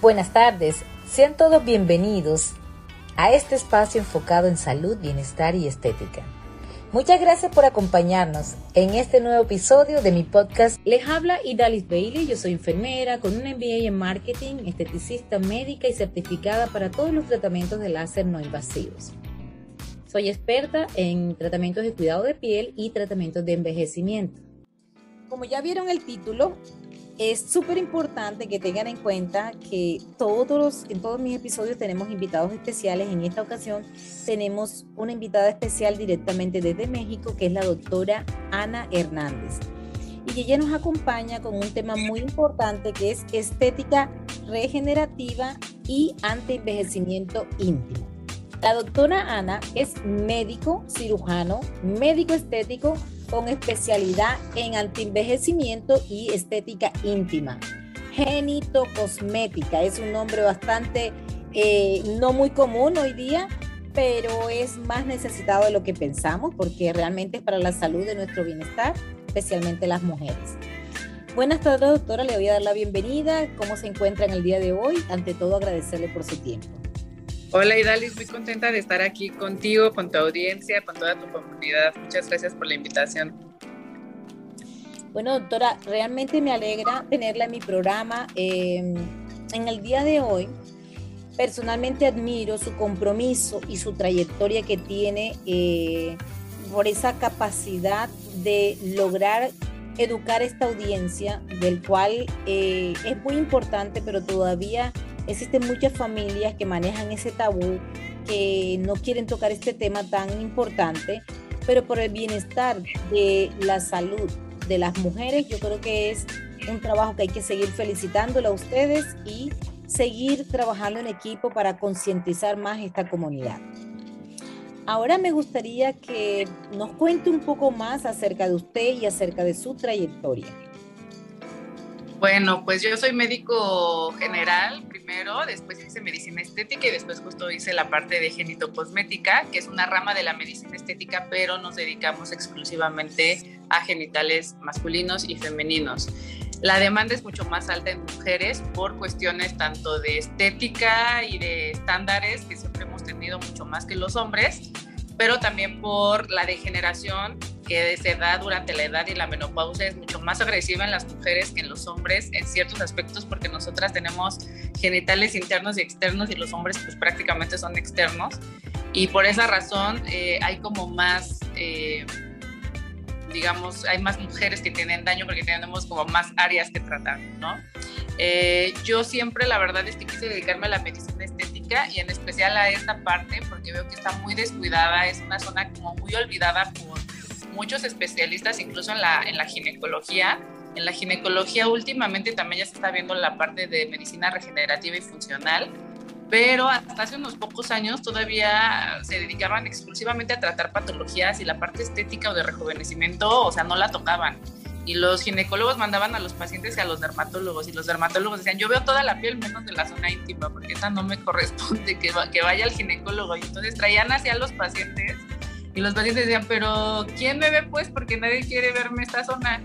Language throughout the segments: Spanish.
Buenas tardes, sean todos bienvenidos a este espacio enfocado en salud, bienestar y estética. Muchas gracias por acompañarnos en este nuevo episodio de mi podcast. Les habla Idalis Bailey, yo soy enfermera con un MBA en marketing, esteticista médica y certificada para todos los tratamientos de láser no invasivos. Soy experta en tratamientos de cuidado de piel y tratamientos de envejecimiento. Como ya vieron el título, es súper importante que tengan en cuenta que todos en todos mis episodios tenemos invitados especiales. En esta ocasión tenemos una invitada especial directamente desde México, que es la doctora Ana Hernández. Y ella nos acompaña con un tema muy importante que es estética regenerativa y anti-envejecimiento íntimo. La doctora Ana es médico cirujano, médico estético con especialidad en antienvejecimiento y estética íntima. Genito Cosmética es un nombre bastante eh, no muy común hoy día, pero es más necesitado de lo que pensamos porque realmente es para la salud de nuestro bienestar, especialmente las mujeres. Buenas tardes, doctora. Le voy a dar la bienvenida. ¿Cómo se encuentra en el día de hoy? Ante todo, agradecerle por su tiempo. Hola Idalis, muy contenta de estar aquí contigo, con tu audiencia, con toda tu comunidad. Muchas gracias por la invitación. Bueno, doctora, realmente me alegra tenerla en mi programa. Em, en el día de hoy, personalmente admiro su compromiso y su trayectoria que tiene eh, por esa capacidad de lograr educar esta audiencia, del cual eh, es muy importante, pero todavía Existen muchas familias que manejan ese tabú, que no quieren tocar este tema tan importante, pero por el bienestar de la salud de las mujeres, yo creo que es un trabajo que hay que seguir felicitándola a ustedes y seguir trabajando en equipo para concientizar más esta comunidad. Ahora me gustaría que nos cuente un poco más acerca de usted y acerca de su trayectoria. Bueno, pues yo soy médico general primero, después hice medicina estética y después justo hice la parte de genitocosmética, que es una rama de la medicina estética, pero nos dedicamos exclusivamente a genitales masculinos y femeninos. La demanda es mucho más alta en mujeres por cuestiones tanto de estética y de estándares que siempre hemos tenido mucho más que los hombres, pero también por la degeneración que se da durante la edad y la menopausia es mucho más agresiva en las mujeres que en los hombres en ciertos aspectos porque nosotras tenemos genitales internos y externos y los hombres pues prácticamente son externos. Y por esa razón eh, hay como más eh, digamos hay más mujeres que tienen daño porque tenemos como más áreas que tratar no eh, yo siempre la verdad es que quise dedicarme a la medicina estética y en especial a esta parte porque veo que está muy descuidada, es una zona como muy olvidada por muchos especialistas, incluso en la, en la ginecología. En la ginecología últimamente también ya se está viendo la parte de medicina regenerativa y funcional, pero hasta hace unos pocos años todavía se dedicaban exclusivamente a tratar patologías y la parte estética o de rejuvenecimiento, o sea, no la tocaban y los ginecólogos mandaban a los pacientes y a los dermatólogos y los dermatólogos decían, yo veo toda la piel menos de la zona íntima porque esa no me corresponde que, que vaya al ginecólogo. Y entonces traían hacia los pacientes y los pacientes decían, pero ¿quién me ve pues? Porque nadie quiere verme esta zona.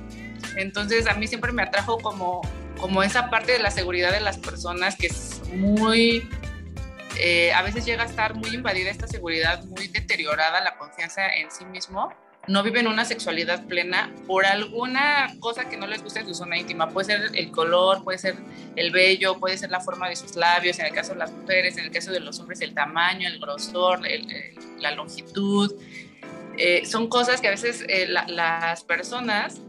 Entonces a mí siempre me atrajo como, como esa parte de la seguridad de las personas que es muy... Eh, a veces llega a estar muy invadida esta seguridad, muy deteriorada la confianza en sí mismo no viven una sexualidad plena por alguna cosa que no les guste en su zona íntima. Puede ser el color, puede ser el vello, puede ser la forma de sus labios, en el caso de las mujeres, en el caso de los hombres el tamaño, el grosor, la longitud. Eh, son cosas que a veces eh, las personas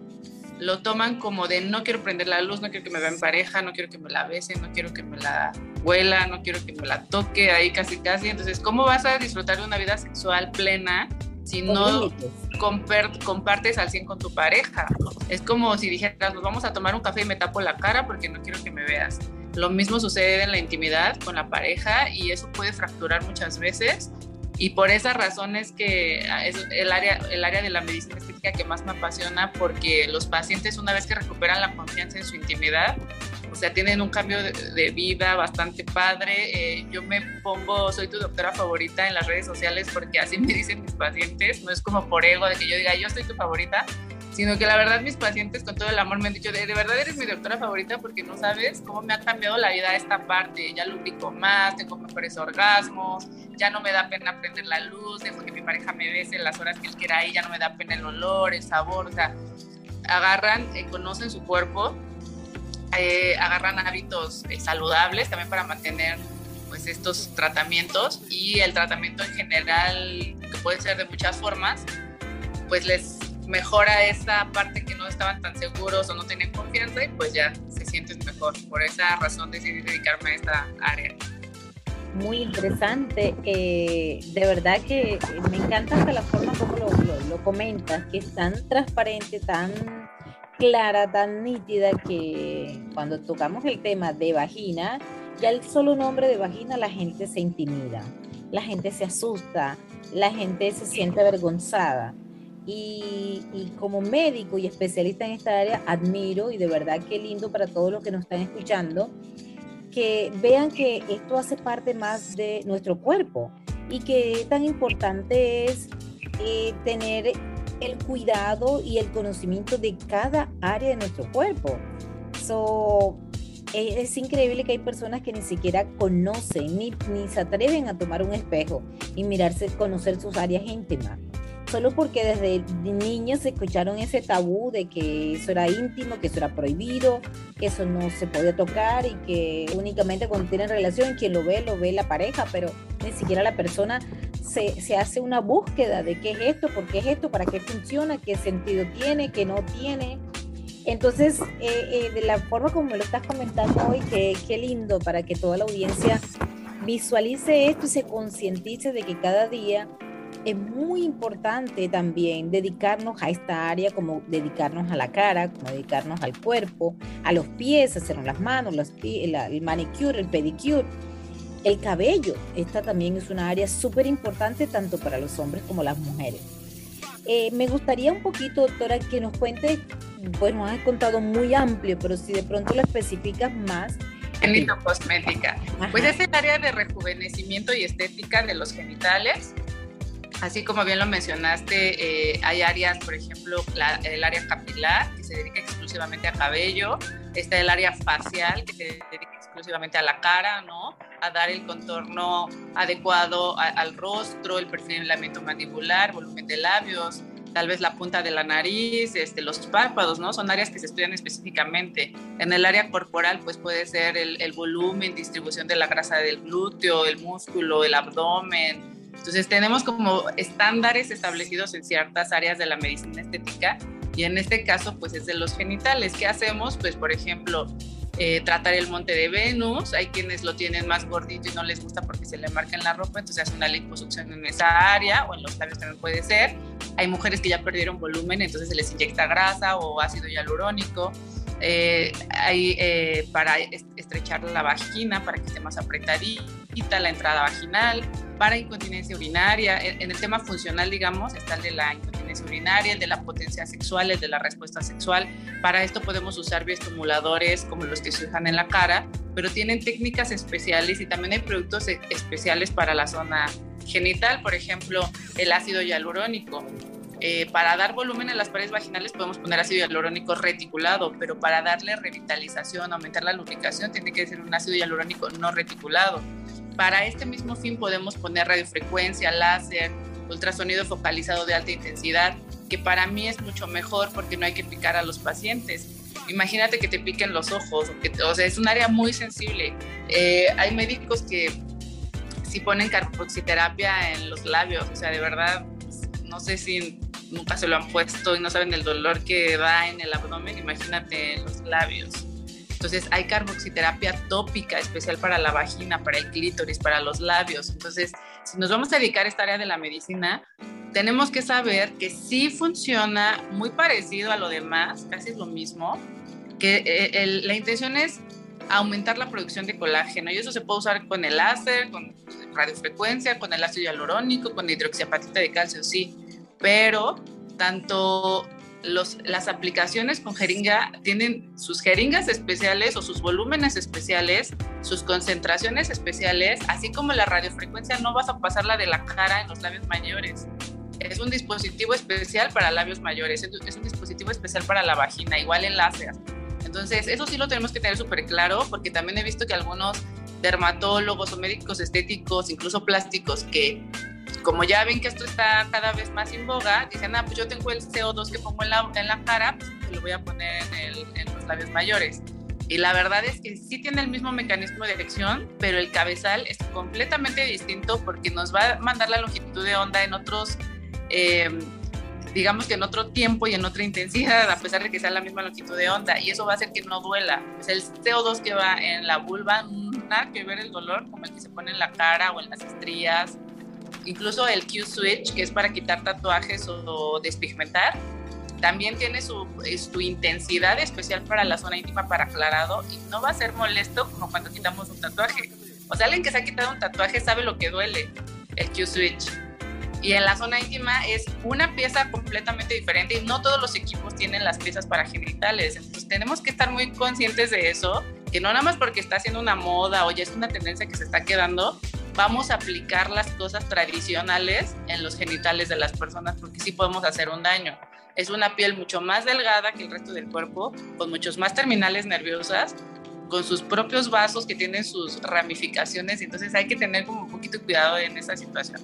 lo toman como de no quiero prender la luz, no quiero que me vea en pareja, no quiero que me la bese, no quiero que me la huela, no quiero que me la toque ahí casi casi. Entonces, ¿cómo vas a disfrutar de una vida sexual plena si no compartes al 100 con tu pareja. Es como si dijeras, nos vamos a tomar un café y me tapo la cara porque no quiero que me veas. Lo mismo sucede en la intimidad con la pareja y eso puede fracturar muchas veces. Y por esa razón es que es el área, el área de la medicina estética que más me apasiona porque los pacientes una vez que recuperan la confianza en su intimidad, o sea, tienen un cambio de, vida bastante padre. Eh, yo me pongo, soy tu doctora favorita en las redes sociales porque así me dicen mis pacientes, no es como por ego de que yo diga yo soy tu favorita, sino que la verdad mis pacientes con todo el amor me han dicho, de, verdad eres mi doctora favorita porque no sabes cómo me ha cambiado la vida esta parte, ya lubrico más, tengo mejores orgasmos, ya no me da pena prender la luz, dejo que mi pareja me bese las horas que él quiera y ya no me da pena el olor, el sabor, o sea, agarran, eh, conocen su cuerpo, eh, agarran hábitos eh, saludables también para mantener pues estos tratamientos y el tratamiento en general, que puede ser de muchas formas, pues les mejora esa parte que no estaban tan seguros o no tenían confianza y pues ya se sienten mejor. Por esa razón decidí dedicarme a esta área. Muy interesante. Eh, de verdad que me encanta hasta la forma como lo, lo, comentas, que es tan transparente, tan clara, tan nítida que cuando tocamos el tema de vagina, ya el solo nombre de vagina la gente se intimida, la gente se asusta, la gente se siente avergonzada. Y, como médico y especialista en esta área, admiro y de verdad qué lindo para todos los que nos están escuchando, que vean que esto hace parte más de nuestro cuerpo y que tan importante es eh, tener el cuidado y el conocimiento de cada área de nuestro cuerpo. So, es, increíble que hay personas que ni siquiera conocen ni, ni se atreven a tomar un espejo y mirarse, conocer sus áreas íntimas solo porque desde niños se escucharon ese tabú de que eso era íntimo, que eso era prohibido, que eso no se podía tocar y que únicamente cuando tienen relación quien lo ve, lo ve la pareja, pero ni siquiera la persona se, se hace una búsqueda de qué es esto, por qué es esto, para qué funciona, qué sentido tiene, qué no tiene. Entonces, eh, eh, de la forma como me lo estás comentando hoy, qué, qué lindo para que toda la audiencia visualice esto y se concientice de que cada día es muy importante también dedicarnos a esta área, como dedicarnos a la cara, como dedicarnos al cuerpo, a los pies, hacernos las manos, los el manicure, el pedicure, el cabello. Esta también es una área súper importante tanto para los hombres como las mujeres. Eh, me gustaría un poquito, doctora, que nos cuente, pues nos has contado muy amplio, pero si de pronto lo especificas más. cosmética. Pues es el área de rejuvenecimiento y estética de los genitales Así como bien lo mencionaste, eh, hay áreas, por ejemplo, el área capilar, que se dedica exclusivamente a cabello, está el área facial, que se dedica exclusivamente a la cara, ¿no? A dar el contorno adecuado al rostro, el perfilamiento mandibular, volumen de labios, tal vez la punta de la nariz, este, los párpados, ¿no? Son áreas que se estudian específicamente. En el área corporal, pues puede ser el, el volumen, distribución de la grasa del glúteo, el músculo, el abdomen, entonces tenemos como estándares establecidos en ciertas áreas de la medicina estética y en este caso pues es de los genitales. ¿Qué hacemos? Pues por ejemplo, eh, tratar el monte de Venus, hay quienes lo tienen más gordito y no les gusta porque se le marca en la ropa, entonces hace una liposucción en esa área o en los labios también puede ser. Hay mujeres que ya perdieron volumen, entonces se les inyecta grasa o ácido hialurónico. Eh, hay eh, para estrechar la vagina para que esté más apretadita la entrada vaginal, para incontinencia urinaria. En, el tema funcional, digamos, está el de la incontinencia urinaria, el de la potencia sexual, el de la respuesta sexual. Para esto podemos usar bioestimuladores como los que se usan en la cara, pero tienen técnicas especiales y también hay productos e, especiales para la zona genital, por ejemplo, el ácido hialurónico eh, para dar volumen a las paredes vaginales podemos poner ácido hialurónico reticulado, pero para darle revitalización, aumentar la lubricación, tiene que ser un ácido hialurónico no reticulado. Para este mismo fin podemos poner radiofrecuencia, láser, ultrasonido focalizado de alta intensidad, que para mí es mucho mejor porque no hay que picar a los pacientes. Imagínate que te piquen los ojos, o, sea, es un área muy sensible. Eh, hay médicos que si ponen carboxiterapia en los labios, o sea, de verdad, no sé si nunca se lo han puesto y no saben el dolor que da en el abdomen, imagínate en los labios. Entonces hay carboxiterapia tópica especial para la vagina, para el clítoris, para los labios. Entonces, si nos vamos a dedicar a esta área de la medicina, tenemos que saber que sí funciona muy parecido a lo demás, casi es lo mismo, que eh, la intención es aumentar la producción de colágeno y eso se puede usar con el láser, con radiofrecuencia, con el ácido hialurónico, con hidroxiapatita de calcio, sí, pero tanto las aplicaciones con jeringa tienen sus jeringas especiales o sus volúmenes especiales, sus concentraciones especiales, así como la radiofrecuencia no vas a pasarla de la cara en los labios mayores. es un dispositivo especial para labios mayores, es un dispositivo especial para la vagina, igual en láser. Entonces, eso sí lo tenemos que tener súper claro, porque también he visto que algunos dermatólogos o médicos estéticos, incluso plásticos, que como ya ven que esto está cada vez más en boga, dicen, ah, pues yo tengo el CO2 que pongo en la, en la cara, pues lo voy a poner en, en los labios mayores. Y la verdad es que sí tiene el mismo mecanismo de elección, pero el cabezal es completamente distinto porque nos va a mandar la longitud de onda en otros, eh, digamos que en otro tiempo y en otra intensidad, a pesar de que sea la misma longitud de onda. Y eso va a hacer que no duela. Pues el CO2 que va en la vulva, nada que ver el dolor como el que se pone en la cara o en las estrías. Incluso el Q-Switch, que es para quitar tatuajes o despigmentar, también tiene su, su, intensidad especial para la zona íntima para aclarado y no va a ser molesto como cuando quitamos un tatuaje. O sea, alguien que se ha quitado un tatuaje sabe lo que duele, el Q-Switch. Y en la zona íntima es una pieza completamente diferente y no todos los equipos tienen las piezas para genitales. Entonces tenemos que estar muy conscientes de eso, que no nada más porque está haciendo una moda o ya es una tendencia que se está quedando, vamos a aplicar las cosas tradicionales en los genitales de las personas porque sí podemos hacer un daño. Es una piel mucho más delgada que el resto del cuerpo, con muchos más terminales nerviosas, con sus propios vasos que tienen sus ramificaciones, entonces hay que tener como un poquito cuidado en esa situación.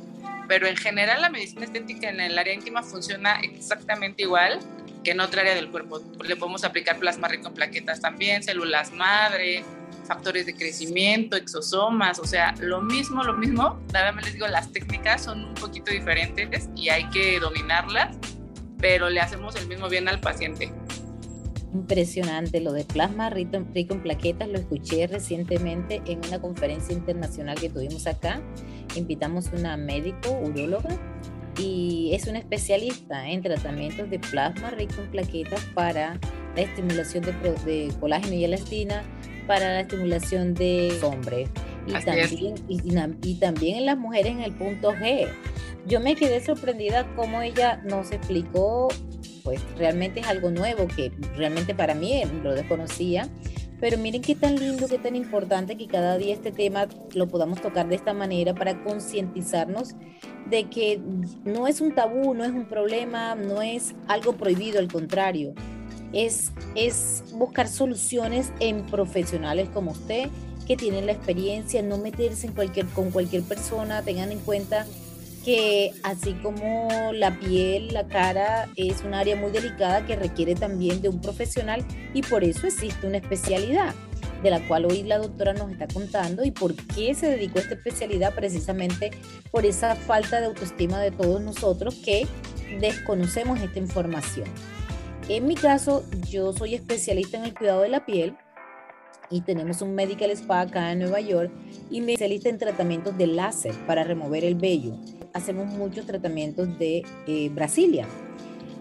Pero en general la medicina estética en el área íntima funciona exactamente igual que en otra área del cuerpo. Le podemos aplicar plasma rico en plaquetas también, células madre, factores de crecimiento, exosomas, o sea, lo mismo, lo mismo. Nada más les digo, las técnicas son un poquito diferentes y hay que dominarlas pero le hacemos el mismo bien al paciente. Impresionante, lo de plasma rico, en plaquetas lo escuché recientemente en una conferencia internacional que tuvimos acá. Invitamos una médico, uróloga, y es una especialista en tratamientos de plasma rico en plaquetas para la estimulación de, de colágeno y elastina, para la estimulación de hombres. Y también, y, y también en las mujeres en el punto G. Yo me quedé sorprendida cómo ella nos explicó, pues realmente es algo nuevo que realmente para mí lo desconocía. Pero miren qué tan lindo, qué tan importante que cada día este tema lo podamos tocar de esta manera para concientizarnos de que no es un tabú, no es un problema, no es algo prohibido, al contrario. Es, es buscar soluciones en profesionales como usted, que tienen la experiencia, no meterse en cualquier, con cualquier persona, tengan en cuenta así como la piel, la cara es un área muy delicada que requiere también de un profesional y por eso existe una especialidad de la cual hoy la doctora nos está contando y por qué se dedicó a esta especialidad precisamente por esa falta de autoestima de todos nosotros que desconocemos esta información. En mi caso, yo soy especialista en el cuidado de la piel y tenemos un medical spa acá en Nueva York y me especialista en tratamientos de láser para remover el vello hacemos muchos tratamientos de eh, Brasilia.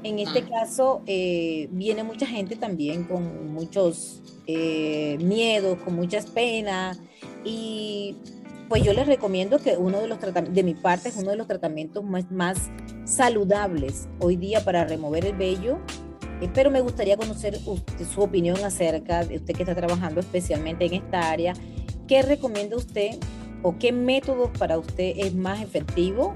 En este ah. caso, eh, viene mucha gente también con muchos eh, miedos, con muchas penas y pues yo les recomiendo que uno de los tratamientos, de mi parte, es uno de los tratamientos más, más saludables hoy día para remover el vello. pero me gustaría conocer su opinión acerca de usted que está trabajando especialmente en esta área. ¿Qué recomienda usted o qué método para usted es más efectivo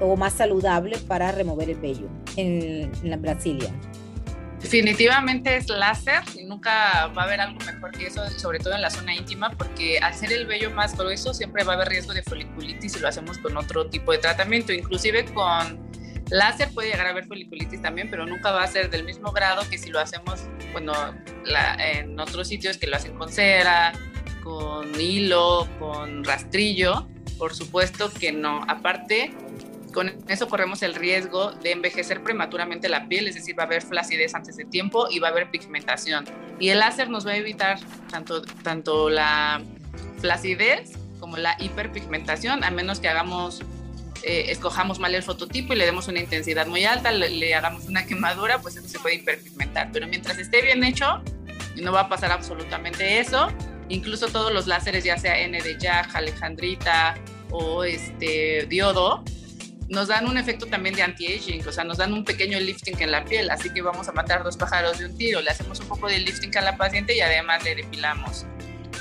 o más saludable para remover el vello en, la Brasilia? Definitivamente es láser y nunca va a haber algo mejor que eso, sobre todo en la zona íntima, porque al ser el vello más grueso siempre va a haber riesgo de foliculitis si lo hacemos con otro tipo de tratamiento. Inclusive con láser puede llegar a haber foliculitis también, pero nunca va a ser del mismo grado que si lo hacemos bueno, en otros sitios que lo hacen con cera, con hilo, con rastrillo, por supuesto que no. Aparte, con eso corremos el riesgo de envejecer prematuramente la piel, es decir, va a haber flacidez antes de tiempo y va a haber pigmentación. Y el láser nos va a evitar tanto, tanto la flacidez como la hiperpigmentación, a menos que hagamos, eh, escojamos mal el fototipo y le demos una intensidad muy alta, le, le, hagamos una quemadura, pues eso se puede hiperpigmentar. Pero mientras esté bien hecho, no va a pasar absolutamente eso incluso todos los láseres, ya sea N de Jack, Alejandrita o este diodo, nos dan un efecto también de anti-aging, o sea, nos dan un pequeño lifting en la piel, así que vamos a matar dos pájaros de un tiro, le hacemos un poco de lifting a la paciente y además le depilamos.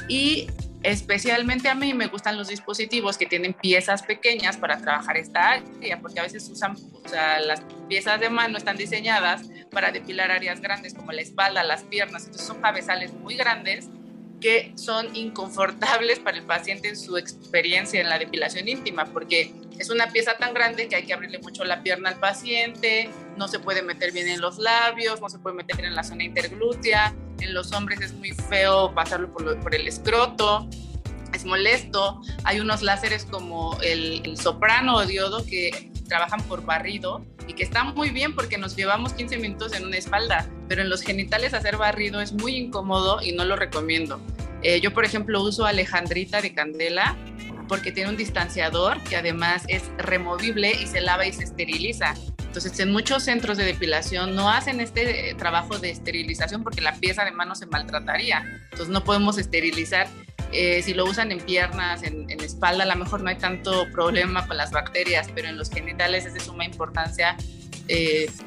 Y Especialmente a mí me gustan los dispositivos que tienen piezas pequeñas para trabajar esta área, porque a veces usan, o sea, las piezas de mano están diseñadas para depilar áreas grandes como la espalda, las piernas, entonces son cabezales muy grandes que son inconfortables para el paciente en su experiencia en la depilación íntima, porque es una pieza tan grande que hay que abrirle mucho la pierna al paciente, no se puede meter bien en los labios, no se puede meter en la zona interglútea, en los hombres es muy feo pasarlo por, por el escroto, es molesto. Hay unos láseres como el, soprano o diodo que trabajan por barrido y que están muy bien porque nos llevamos 15 minutos en una espalda, pero en los genitales hacer barrido es muy incómodo y no lo recomiendo. Eh, yo, por ejemplo, uso Alejandrita de Candela porque tiene un distanciador que además es removible y se lava y se esteriliza. Entonces, en muchos centros de depilación no hacen este eh, trabajo de esterilización porque la pieza de mano se maltrataría. Entonces, no podemos esterilizar. Eh, si lo usan en piernas, en, espalda, a lo mejor no hay tanto problema con las bacterias, pero en los genitales es de suma importancia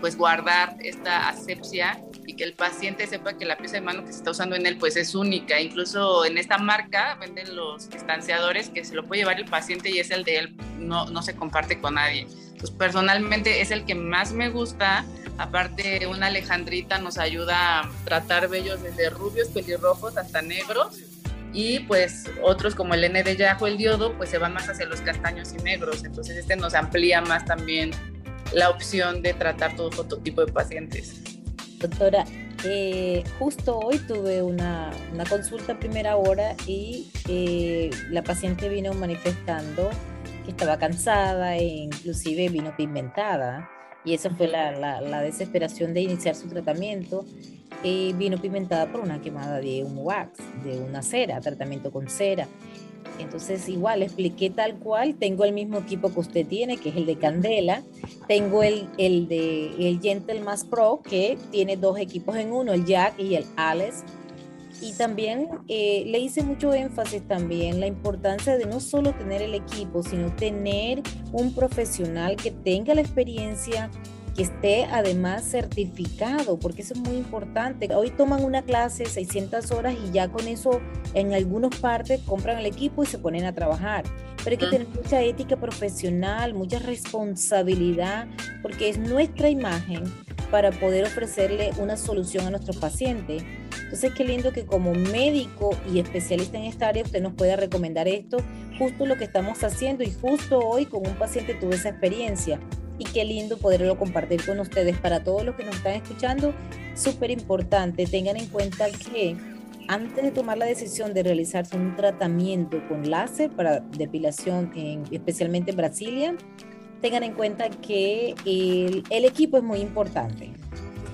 pues guardar esta asepsia y que el paciente sepa que la pieza de mano que se está usando en él pues es única. Incluso en esta marca venden los distanciadores que se lo puede llevar el paciente y es el de él, no, no se comparte con nadie pues personalmente es el que más me gusta. Aparte, una alejandrita nos ayuda a tratar vellos desde rubios, pelirrojos hasta negros. Y pues otros como el N de Yajo, el diodo, pues se van más hacia los castaños y negros. Entonces este nos amplía más también la opción de tratar todo fototipo de pacientes. Doctora, eh, justo hoy tuve una, consulta primera hora y eh, la paciente vino manifestando estaba cansada e inclusive vino pigmentada. Y esa fue la, desesperación de iniciar su tratamiento. y vino pigmentada por una quemada de un wax, de una cera, tratamiento con cera. Entonces, igual, expliqué tal cual. Tengo el mismo equipo que usted tiene, que es el de Candela. Tengo el, el de el Gentle Pro, que tiene dos equipos en uno, el Jack y el Alice y también eh, le hice mucho énfasis también la importancia de no solo tener el equipo, sino tener un profesional que tenga la experiencia, que esté además certificado, porque eso es muy importante. Hoy toman una clase 600 horas y ya con eso en algunas partes compran el equipo y se ponen a trabajar. Pero hay que tener mucha ética profesional, mucha responsabilidad, porque es nuestra imagen para poder ofrecerle una solución a nuestros pacientes. Entonces, qué lindo que como médico y especialista en esta área usted nos pueda recomendar esto, justo lo que estamos haciendo y justo hoy con un paciente tuve esa experiencia. Y qué lindo poderlo compartir con ustedes. Para todos los que nos están escuchando, súper importante, tengan en cuenta que antes de tomar la decisión de realizarse un tratamiento con láser para depilación, en, especialmente en Brasilia, tengan en cuenta que el, el equipo es muy importante.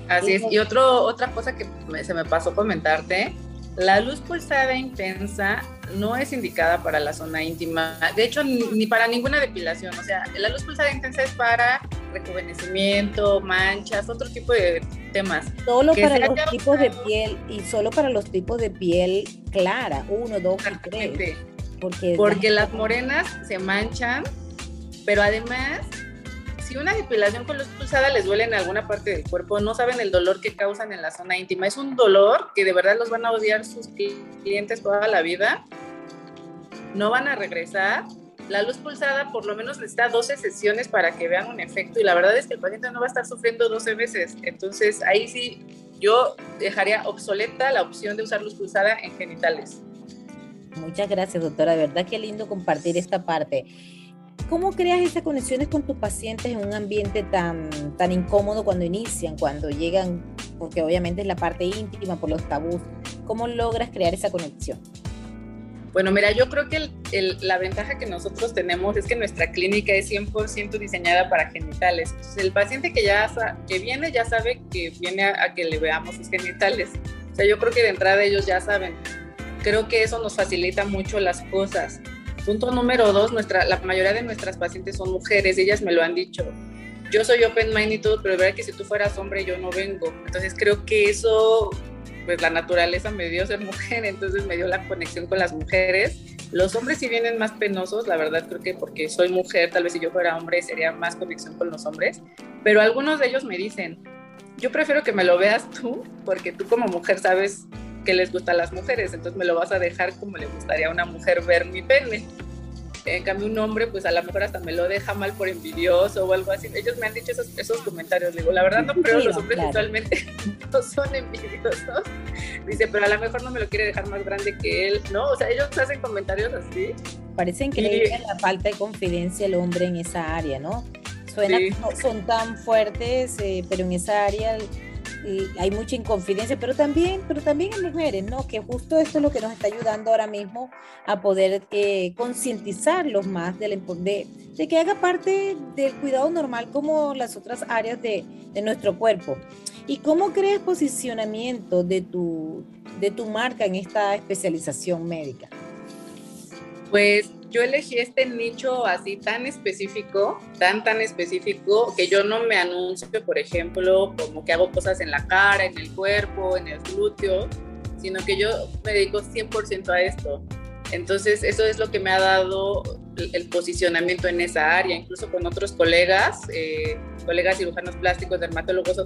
Así es. Y otro, otra cosa que se me pasó comentarte, la luz pulsada intensa no es indicada para la zona íntima, de hecho ni, para ninguna depilación, o sea, la luz pulsada intensa es para rejuvenecimiento, manchas, otro tipo de temas. Solo para los tipos de piel y solo para los tipos de piel clara, uno, dos y tres. Porque, Porque las morenas se manchan, pero además si una depilación con luz pulsada les duele en alguna parte del cuerpo, no saben el dolor que causan en la zona íntima. Es un dolor que de verdad los van a odiar sus clientes toda la vida. No van a regresar. La luz pulsada por lo menos necesita 12 sesiones para que vean un efecto y la verdad es que el paciente no va a estar sufriendo 12 veces. Entonces ahí sí yo dejaría obsoleta la opción de usar luz pulsada en genitales. Muchas gracias, doctora. De verdad qué lindo compartir esta parte. ¿Cómo creas esas conexiones con tus pacientes en un ambiente tan, tan incómodo cuando inician, cuando llegan, porque obviamente es la parte íntima por los tabús? ¿Cómo logras crear esa conexión? Bueno, mira, yo creo que la ventaja que nosotros tenemos es que nuestra clínica es 100% diseñada para genitales. Entonces, el paciente que ya que viene ya sabe que viene a, a que le veamos sus genitales. O sea, yo creo que de entrada ellos ya saben. Creo que eso nos facilita mucho las cosas. Punto número dos, nuestra, la mayoría de nuestras pacientes son mujeres, ellas me lo han dicho. Yo soy open mind y todo, pero es verdad que si tú fueras hombre yo no vengo. Entonces creo que eso, pues la naturaleza me dio ser mujer, entonces me dio la conexión con las mujeres. Los hombres sí vienen más penosos, la verdad creo que porque soy mujer, tal vez si yo fuera hombre sería más conexión con los hombres, pero algunos de ellos me dicen, yo prefiero que me lo veas tú, porque tú como mujer sabes qué les gusta a las mujeres, entonces me lo vas a dejar como le gustaría a una mujer ver mi pene. En cambio, un hombre, pues a lo mejor hasta me lo deja mal por envidioso o algo así. Ellos me han dicho esos, esos comentarios. Digo, la verdad no creo, los hombres actualmente no son envidiosos. Dice, pero a lo mejor no me lo quiere dejar más grande que él, ¿no? O sea, ellos hacen comentarios así. Parecen que y... la falta de confidencia el hombre en esa área, ¿no? Suena son tan fuertes, eh, pero en esa área hay mucha inconfidencia, pero también, pero también en mujeres, ¿no? Que justo esto es lo que nos está ayudando ahora mismo a poder eh, concientizarlos más de, de, de, que haga parte del cuidado normal como las otras áreas de, de nuestro cuerpo. ¿Y cómo crees posicionamiento de tu, de tu marca en esta especialización médica? Pues yo elegí este nicho así tan específico, tan, tan específico, que yo no me anuncio, por ejemplo, como que hago cosas en la cara, en el cuerpo, en el glúteo, sino que yo me dedico 100% a esto. Entonces, eso es lo que me ha dado el, posicionamiento en esa área, incluso con otros colegas, eh, colegas cirujanos plásticos, dermatólogos,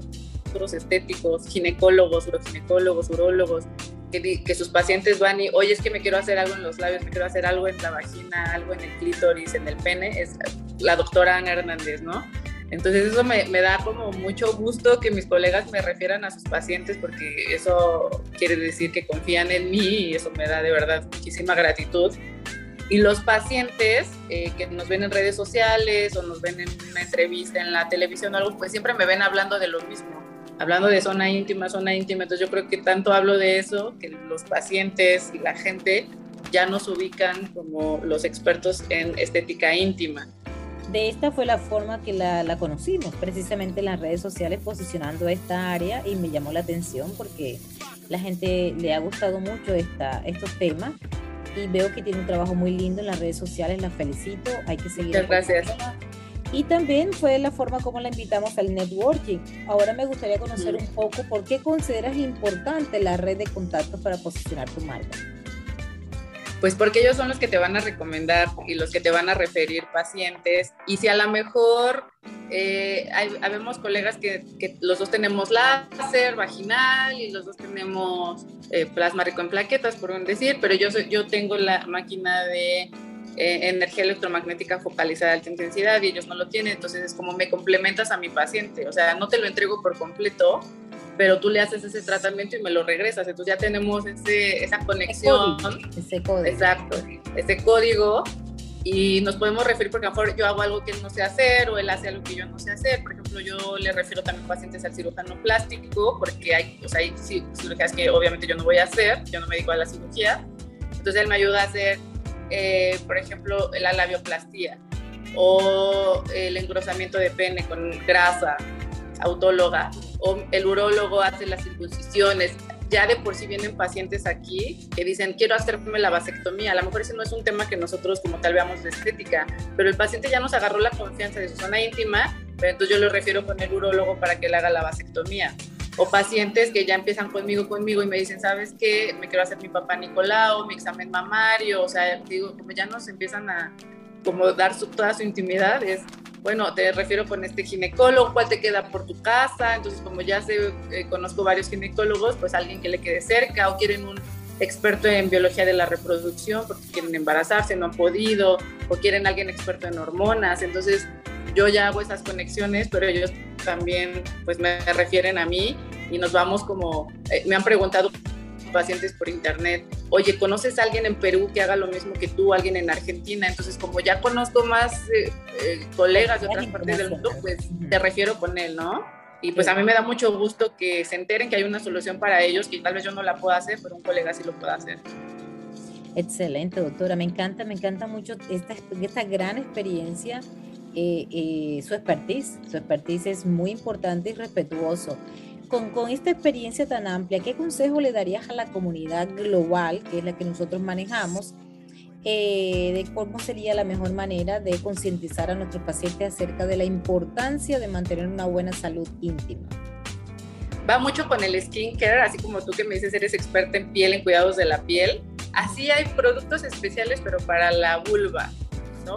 otros estéticos, ginecólogos, uroginecólogos, urólogos, que, sus pacientes van y, oye, es que me quiero hacer algo en los labios, me quiero hacer algo en la vagina, algo en el clítoris, en el pene, es la doctora Ana Hernández, ¿no? Entonces eso me, me, da como mucho gusto que mis colegas me refieran a sus pacientes porque eso quiere decir que confían en mí y eso me da de verdad muchísima gratitud. Y los pacientes eh, que nos ven en redes sociales o nos ven en una entrevista en la televisión o algo, pues siempre me ven hablando de lo mismo hablando de zona íntima, zona íntima, entonces yo creo que tanto hablo de eso, que los pacientes y la gente ya nos ubican como los expertos en estética íntima. De esta fue la forma que la, la, conocimos, precisamente en las redes sociales posicionando esta área y me llamó la atención porque la gente le ha gustado mucho esta, estos temas y veo que tiene un trabajo muy lindo en las redes sociales, la felicito, hay que seguir. Muchas gracias. Y también fue la forma como la invitamos al networking. Ahora me gustaría conocer un poco por qué consideras importante la red de contactos para posicionar tu marca. Pues porque ellos son los que te van a recomendar y los que te van a referir pacientes. Y si a lo mejor eh, hay, habemos colegas que, que, los dos tenemos láser vaginal y los dos tenemos eh, plasma rico en plaquetas, por un decir, pero yo, soy, yo tengo la máquina de eh, energía electromagnética focalizada de alta intensidad y ellos no lo tienen, entonces es como me complementas a mi paciente, o sea, no te lo entrego por completo, pero tú le haces ese tratamiento y me lo regresas, entonces ya tenemos ese, esa conexión. Ese código. Exacto, ese código y nos podemos referir porque a lo mejor yo hago algo que él no sé hacer o él hace algo que yo no sé hacer. Por ejemplo, yo le refiero también pacientes al cirujano plástico porque hay, o sea, hay cirugías que obviamente yo no voy a hacer, yo no me dedico a la cirugía. Entonces él me ayuda a hacer eh, por ejemplo, la labioplastía o el engrosamiento de pene con grasa autóloga o el urólogo hace las circuncisiones. Ya de por sí vienen pacientes aquí que dicen, quiero hacerme la vasectomía. A lo mejor ese no es un tema que nosotros como tal veamos de estética, pero el paciente ya nos agarró la confianza de su zona íntima, pero entonces yo lo refiero con el urólogo para que le haga la vasectomía o pacientes que ya empiezan conmigo, conmigo y me dicen, ¿sabes qué? Me quiero hacer mi papá Nicolau, mi examen mamario, o sea, digo, como ya nos empiezan a como dar toda su intimidad, es, bueno, te refiero con este ginecólogo, ¿cuál te queda por tu casa? Entonces, como ya sé, eh, conozco varios ginecólogos, pues alguien que le quede cerca o quieren un experto en biología de la reproducción porque quieren embarazarse, no han podido, o quieren alguien experto en hormonas, entonces yo ya hago esas conexiones, pero ellos también pues me refieren a mí y nos vamos como, eh, me han preguntado pacientes por internet, oye, ¿conoces a alguien en Perú que haga lo mismo que tú, alguien en Argentina? Entonces, como ya conozco más eh, eh, colegas de otras partes del mundo, pues te refiero con él, ¿no? Y pues a mí me da mucho gusto que se enteren que hay una solución para ellos, que tal vez yo no la pueda hacer, pero un colega sí lo pueda hacer. Excelente, doctora. Me encanta, me encanta mucho esta, esta gran experiencia su expertise. Su expertise es muy importante y respetuoso. Con, con, esta experiencia tan amplia, ¿qué consejo le darías a la comunidad global, que es la que nosotros manejamos, eh, de cómo sería la mejor manera de concientizar a nuestros pacientes acerca de la importancia de mantener una buena salud íntima? Va mucho con el skincare, así como tú que me dices eres experta en piel, en cuidados de la piel. Así hay productos especiales, pero para la vulva.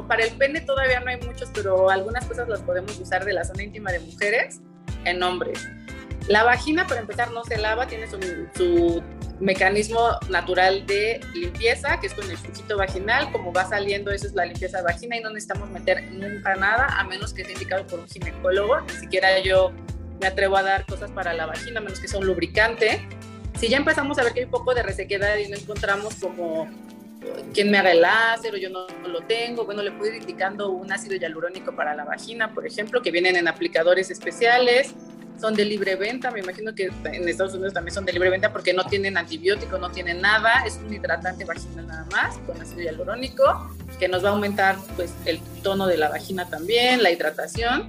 Para el pene todavía no hay muchos, pero algunas cosas las podemos usar de la zona íntima de mujeres en hombres. La vagina, para empezar, no se lava, tiene su, mecanismo natural de limpieza, que es con el flujito vaginal. Como va saliendo, eso es la limpieza de vagina y no necesitamos meter nunca nada, a menos que sea indicado por un ginecólogo. Ni siquiera yo me atrevo a dar cosas para la vagina, a menos que sea un lubricante. Si ya empezamos a ver que hay un poco de resequedad y no encontramos como quien me haga el láser yo no, lo tengo, bueno, le puedo ir indicando un ácido hialurónico para la vagina, por ejemplo, que vienen en aplicadores especiales, son de libre venta, me imagino que en Estados Unidos también son de libre venta porque no tienen antibiótico, no tienen nada, es un hidratante vaginal nada más, con ácido hialurónico, que nos va a aumentar pues el tono de la vagina también, la hidratación.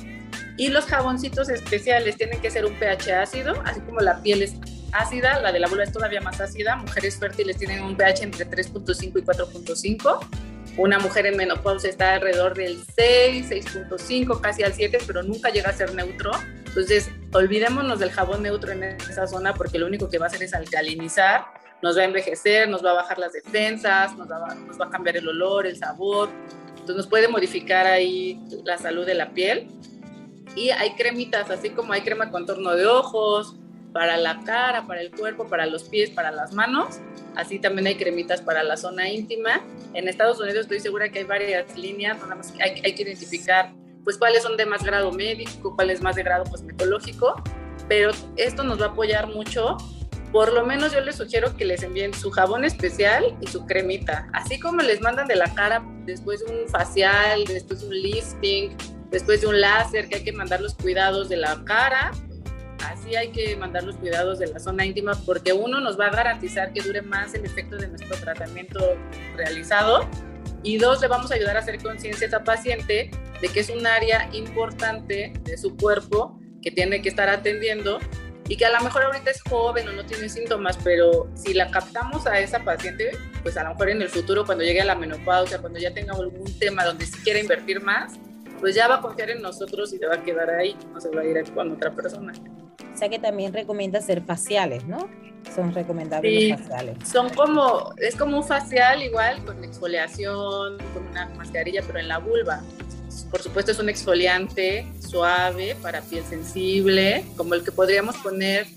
Y los jaboncitos especiales tienen que ser un pH ácido, así como la piel es ácida, la de la vulva es todavía más ácida. Mujeres fértiles tienen un pH entre 3.5 y 4.5. Una mujer en menopausia está alrededor del 6, 6.5, casi al 7, pero nunca llega a ser neutro. Entonces, olvidémonos del jabón neutro en esa zona porque lo único que va a hacer es alcalinizar, nos va a envejecer, nos va a bajar las defensas, nos va, nos va a cambiar el olor, el sabor. Entonces, nos puede modificar ahí la salud de la piel. Y hay cremitas, así como hay crema contorno de ojos, para la cara, para el cuerpo, para los pies, para las manos. Así también hay cremitas para la zona íntima. En Estados Unidos estoy segura que hay varias líneas, nada más hay, que identificar pues cuáles son de más grado médico, cuáles más de grado cosmetológico, pero esto nos va a apoyar mucho. Por lo menos yo les sugiero que les envíen su jabón especial y su cremita, así como les mandan de la cara después de un facial, después de un lifting, después de un láser, que hay que mandar los cuidados de la cara, así hay que mandar los cuidados de la zona íntima porque uno nos va a garantizar que dure más el efecto de nuestro tratamiento realizado y dos, le vamos a ayudar a hacer conciencia a esa paciente de que es un área importante de su cuerpo que tiene que estar atendiendo y que a lo mejor ahorita es joven o no tiene síntomas, pero si la captamos a esa paciente, pues a lo mejor en el futuro cuando llegue a la menopausia, cuando ya tenga algún tema donde se quiera invertir más, pues ya va a confiar en nosotros y se va a quedar ahí, no se va a ir con otra persona. O sea que también recomienda hacer faciales, ¿no? Son recomendables los faciales. Son como, es como un facial igual, con exfoliación, con una mascarilla, pero en la vulva. Por supuesto es un exfoliante suave para piel sensible, como el que podríamos poner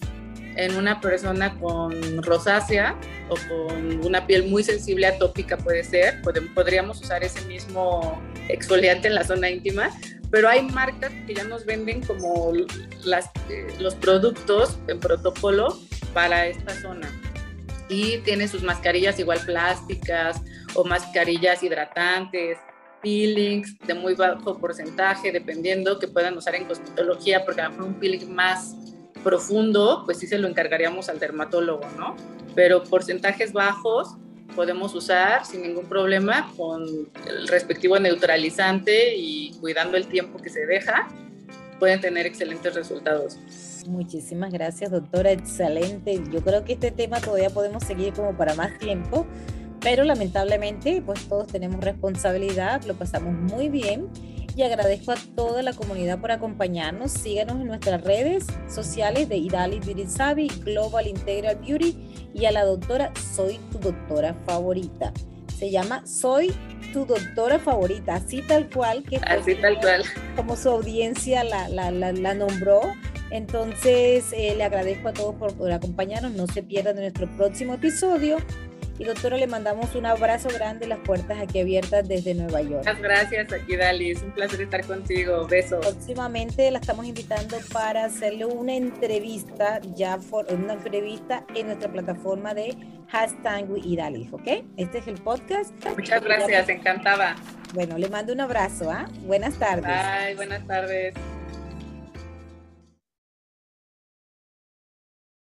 en una persona con rosácea o con una piel muy sensible atópica puede ser, podríamos usar ese mismo exfoliante en la zona íntima, pero hay marcas que ya nos venden como las, eh, los productos en protocolo para esta zona. Y tiene sus mascarillas igual plásticas o mascarillas hidratantes, peelings de muy bajo porcentaje, dependiendo que puedan usar en cosmetología, porque a lo mejor un peeling más profundo, pues sí se lo encargaríamos al dermatólogo, ¿no? Pero porcentajes bajos podemos usar sin ningún problema con el respectivo neutralizante y cuidando el tiempo que se deja, pueden tener excelentes resultados. Muchísimas gracias, doctora. Excelente. Yo creo que este tema todavía podemos seguir como para más tiempo, pero lamentablemente, pues todos tenemos responsabilidad, lo pasamos muy bien y agradezco a toda la comunidad por acompañarnos. Síganos en nuestras redes sociales de Idali Beauty Savvy, Global Integral Beauty y a la doctora Soy tu doctora favorita. Se llama Soy tu doctora favorita, así tal cual que así tal cual como su audiencia la, la, la, nombró. Entonces eh, le agradezco a todos por, por acompañarnos. No se pierdan nuestro próximo episodio y doctora, le mandamos un abrazo grande, las puertas aquí abiertas desde Nueva York. Muchas gracias, aquí Dali, es un placer estar contigo. Besos. Próximamente la estamos invitando para hacerle una entrevista, ya una entrevista en nuestra plataforma de hashtag y Dali, ¿ok? Este es el podcast. Muchas gracias, encantada. Bueno, le mando un abrazo, ¿ah? Buenas tardes. Bye, buenas tardes.